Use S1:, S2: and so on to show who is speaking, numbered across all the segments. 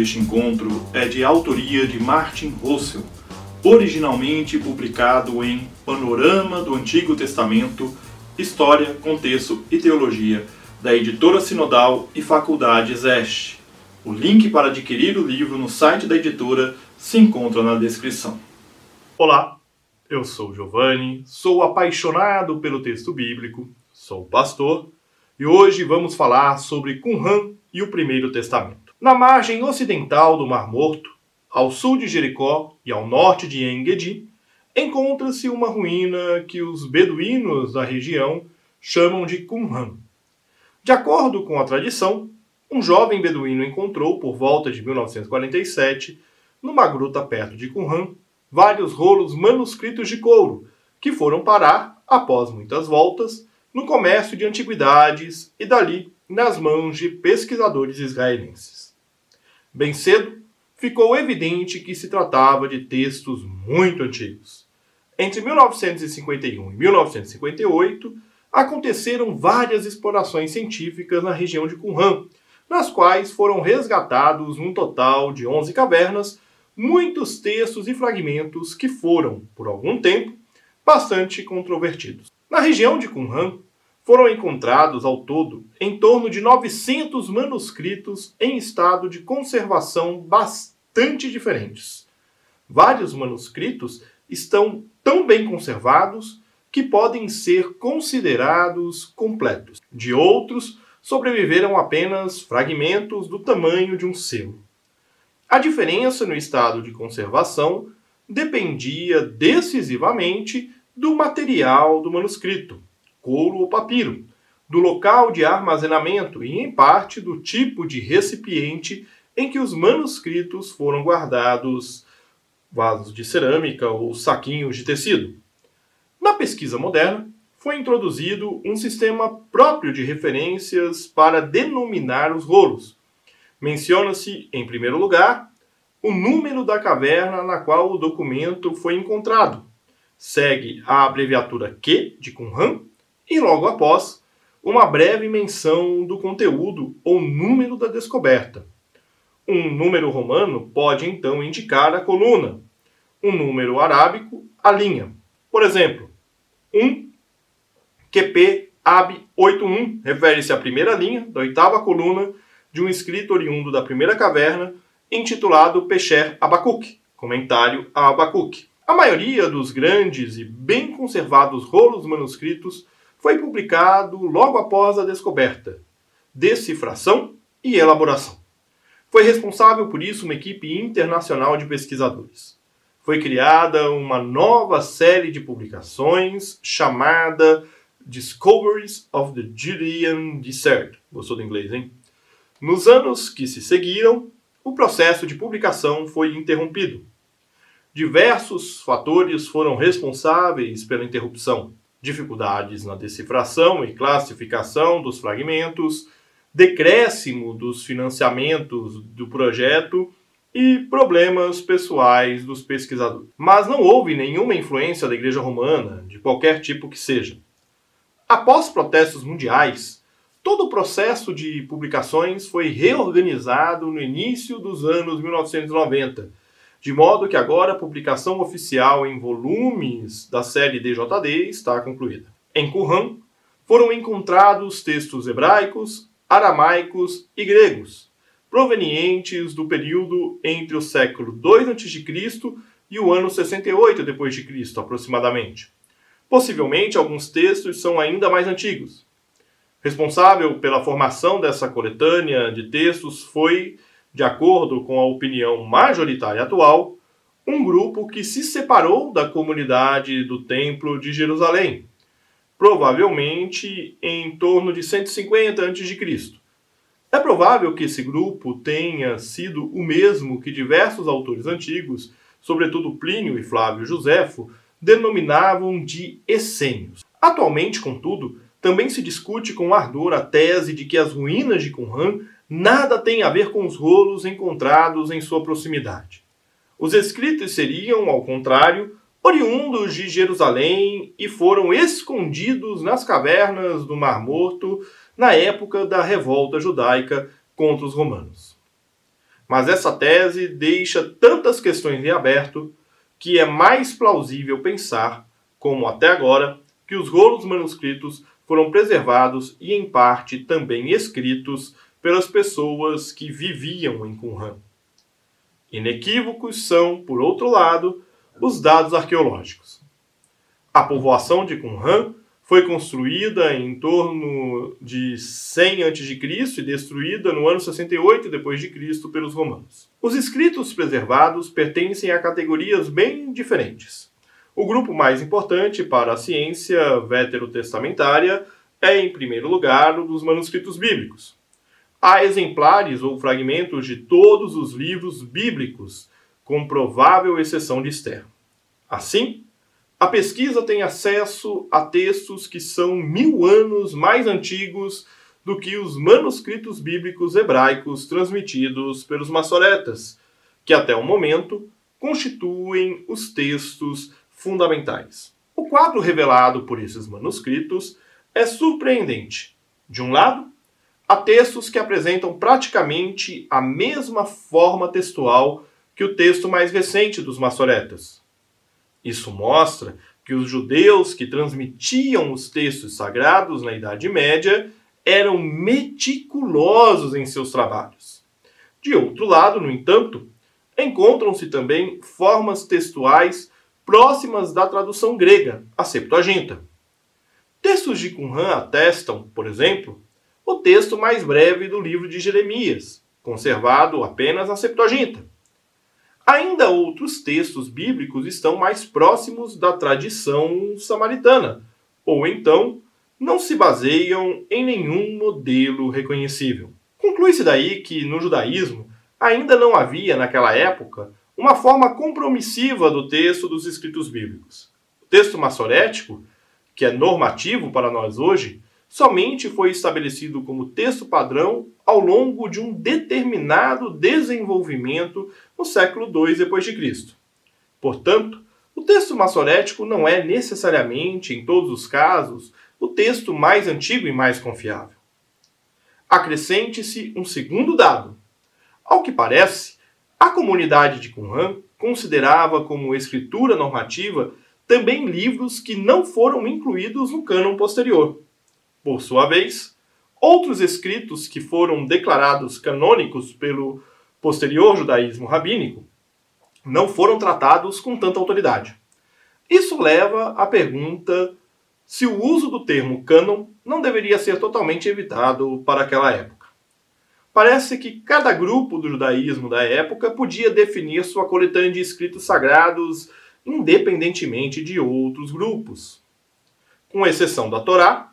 S1: deste encontro é de autoria de Martin Russell, originalmente publicado em Panorama do Antigo Testamento, História, Contexto e Teologia, da editora Sinodal e Faculdade Zeste. O link para adquirir o livro no site da editora se encontra na descrição. Olá, eu sou Giovanni, sou apaixonado pelo texto bíblico, sou pastor e hoje vamos falar sobre Qumran e o Primeiro Testamento. Na margem ocidental do Mar Morto, ao sul de Jericó e ao norte de Engedi, encontra-se uma ruína que os beduínos da região chamam de Qumran. De acordo com a tradição, um jovem beduíno encontrou, por volta de 1947, numa gruta perto de Qumran, vários rolos manuscritos de couro, que foram parar, após muitas voltas, no comércio de antiguidades e dali nas mãos de pesquisadores israelenses. Bem cedo, ficou evidente que se tratava de textos muito antigos. Entre 1951 e 1958, aconteceram várias explorações científicas na região de Qumran, nas quais foram resgatados um total de 11 cavernas, muitos textos e fragmentos que foram, por algum tempo, bastante controvertidos. Na região de Qumran, foram encontrados ao todo em torno de 900 manuscritos em estado de conservação bastante diferentes. Vários manuscritos estão tão bem conservados que podem ser considerados completos. De outros, sobreviveram apenas fragmentos do tamanho de um selo. A diferença no estado de conservação dependia decisivamente do material do manuscrito couro ou papiro, do local de armazenamento e, em parte, do tipo de recipiente em que os manuscritos foram guardados vasos de cerâmica ou saquinhos de tecido. Na pesquisa moderna, foi introduzido um sistema próprio de referências para denominar os rolos. Menciona-se, em primeiro lugar, o número da caverna na qual o documento foi encontrado. Segue a abreviatura Q de Qumran e logo após, uma breve menção do conteúdo ou número da descoberta. Um número romano pode então indicar a coluna, um número arábico a linha. Por exemplo, 1 QP AB 81 refere-se à primeira linha da oitava coluna de um escrito oriundo da primeira caverna intitulado Pecher Abacuc, comentário a Abacuc. A maioria dos grandes e bem conservados rolos manuscritos foi publicado logo após a descoberta, decifração e elaboração. Foi responsável por isso uma equipe internacional de pesquisadores. Foi criada uma nova série de publicações chamada Discoveries of the Judean Desert. Gostou do inglês, hein? Nos anos que se seguiram, o processo de publicação foi interrompido. Diversos fatores foram responsáveis pela interrupção dificuldades na decifração e classificação dos fragmentos, decréscimo dos financiamentos do projeto e problemas pessoais dos pesquisadores. Mas não houve nenhuma influência da Igreja Romana, de qualquer tipo que seja. Após protestos mundiais, todo o processo de publicações foi reorganizado no início dos anos 1990 de modo que agora a publicação oficial em volumes da série DJD está concluída. Em Qumran foram encontrados textos hebraicos, aramaicos e gregos, provenientes do período entre o século II a.C. e o ano 68 d.C., aproximadamente. Possivelmente alguns textos são ainda mais antigos. Responsável pela formação dessa coletânea de textos foi de acordo com a opinião majoritária atual, um grupo que se separou da comunidade do Templo de Jerusalém, provavelmente em torno de 150 a.C. É provável que esse grupo tenha sido o mesmo que diversos autores antigos, sobretudo Plínio e Flávio Joséfo, denominavam de essênios. Atualmente, contudo, também se discute com ardor a tese de que as ruínas de Qumran nada tem a ver com os rolos encontrados em sua proximidade. Os escritos seriam, ao contrário, oriundos de Jerusalém e foram escondidos nas cavernas do Mar Morto na época da revolta judaica contra os romanos. Mas essa tese deixa tantas questões em aberto que é mais plausível pensar, como até agora, que os rolos manuscritos foram preservados e, em parte, também escritos pelas pessoas que viviam em Qumran. Inequívocos são, por outro lado, os dados arqueológicos. A povoação de Qumran foi construída em torno de 100 a.C. e destruída no ano 68 d.C. pelos romanos. Os escritos preservados pertencem a categorias bem diferentes. O grupo mais importante para a ciência veterotestamentária é, em primeiro lugar, o dos manuscritos bíblicos. Há exemplares ou fragmentos de todos os livros bíblicos, com provável exceção de Esther. Assim, a pesquisa tem acesso a textos que são mil anos mais antigos do que os manuscritos bíblicos hebraicos transmitidos pelos maçoretas, que até o momento constituem os textos fundamentais. O quadro revelado por esses manuscritos é surpreendente. De um lado, há textos que apresentam praticamente a mesma forma textual que o texto mais recente dos maçoretas. Isso mostra que os judeus que transmitiam os textos sagrados na Idade Média eram meticulosos em seus trabalhos. De outro lado, no entanto, encontram-se também formas textuais próximas da tradução grega, a Septuaginta. Textos de Qumran atestam, por exemplo, o texto mais breve do livro de Jeremias, conservado apenas na Septuaginta. Ainda outros textos bíblicos estão mais próximos da tradição samaritana, ou então não se baseiam em nenhum modelo reconhecível. Conclui-se daí que no judaísmo ainda não havia, naquela época, uma forma compromissiva do texto dos escritos bíblicos. O texto maçorético, que é normativo para nós hoje, somente foi estabelecido como texto padrão ao longo de um determinado desenvolvimento no século II d.C. Portanto, o texto maçorético não é necessariamente, em todos os casos, o texto mais antigo e mais confiável. Acrescente-se um segundo dado. Ao que parece, a comunidade de Qumran considerava como escritura normativa também livros que não foram incluídos no cânon posterior. Por sua vez, outros escritos que foram declarados canônicos pelo posterior judaísmo rabínico não foram tratados com tanta autoridade. Isso leva à pergunta se o uso do termo cânon não deveria ser totalmente evitado para aquela época. Parece que cada grupo do judaísmo da época podia definir sua coletânea de escritos sagrados independentemente de outros grupos. Com exceção da Torá,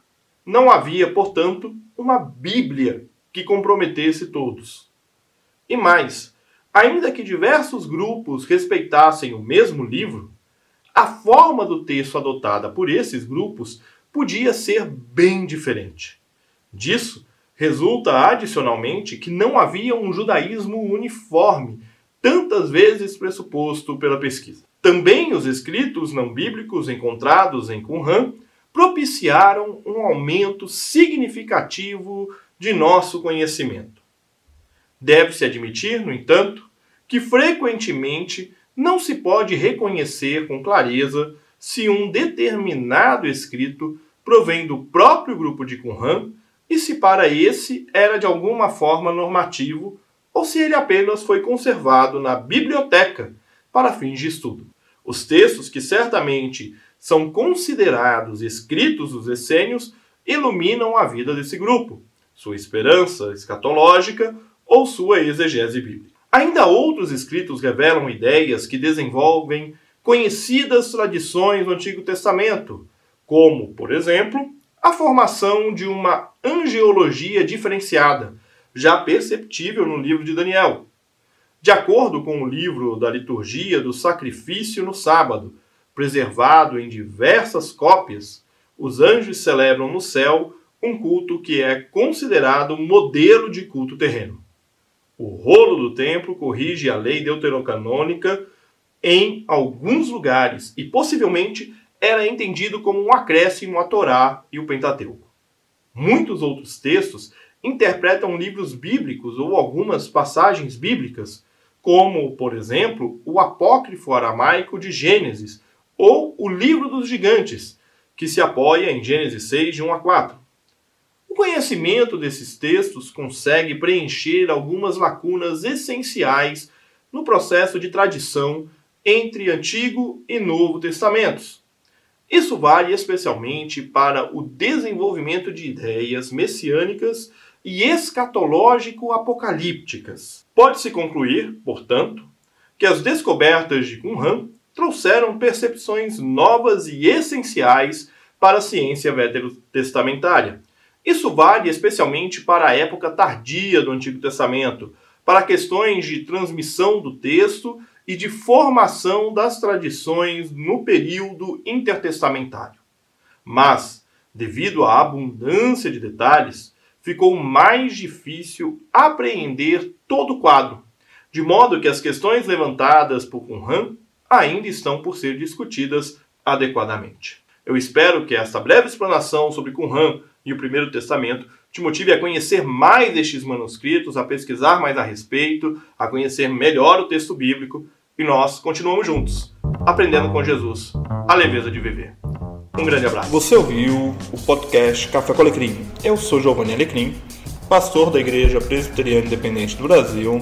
S1: não havia, portanto, uma Bíblia que comprometesse todos. E mais, ainda que diversos grupos respeitassem o mesmo livro, a forma do texto adotada por esses grupos podia ser bem diferente. Disso resulta adicionalmente que não havia um judaísmo uniforme, tantas vezes pressuposto pela pesquisa. Também os escritos não bíblicos encontrados em Qumran propiciaram um aumento significativo de nosso conhecimento. Deve-se admitir, no entanto, que frequentemente não se pode reconhecer com clareza se um determinado escrito provém do próprio grupo de Qumran e se para esse era de alguma forma normativo ou se ele apenas foi conservado na biblioteca para fins de estudo. Os textos que certamente são considerados escritos dos essênios iluminam a vida desse grupo, sua esperança escatológica ou sua exegese bíblica. Ainda outros escritos revelam ideias que desenvolvem conhecidas tradições do Antigo Testamento, como, por exemplo, a formação de uma angeologia diferenciada, já perceptível no livro de Daniel. De acordo com o livro da liturgia do sacrifício no sábado, preservado em diversas cópias, os anjos celebram no céu um culto que é considerado modelo de culto terreno. O rolo do templo corrige a lei deuterocanônica em alguns lugares e possivelmente era entendido como um acréscimo à Torá e o Pentateuco. Muitos outros textos interpretam livros bíblicos ou algumas passagens bíblicas, como, por exemplo, o apócrifo aramaico de Gênesis ou o livro dos gigantes, que se apoia em Gênesis 6, de 1 a 4. O conhecimento desses textos consegue preencher algumas lacunas essenciais no processo de tradição entre Antigo e Novo Testamentos. Isso vale especialmente para o desenvolvimento de ideias messiânicas e escatológico-apocalípticas. Pode-se concluir, portanto, que as descobertas de Qumran trouxeram percepções novas e essenciais para a ciência veterotestamentária. Isso vale especialmente para a época tardia do Antigo Testamento, para questões de transmissão do texto e de formação das tradições no período intertestamentário. Mas, devido à abundância de detalhes, ficou mais difícil apreender todo o quadro, de modo que as questões levantadas por Qumran ainda estão por ser discutidas adequadamente. Eu espero que esta breve explanação sobre Qumran e o Primeiro Testamento te motive a conhecer mais estes manuscritos, a pesquisar mais a respeito, a conhecer melhor o texto bíblico e nós continuamos juntos, aprendendo com Jesus a leveza de viver. Um grande abraço.
S2: Você ouviu o podcast Café com Alecrim. Eu sou Giovanni Alecrim, pastor da Igreja Presbiteriana Independente do Brasil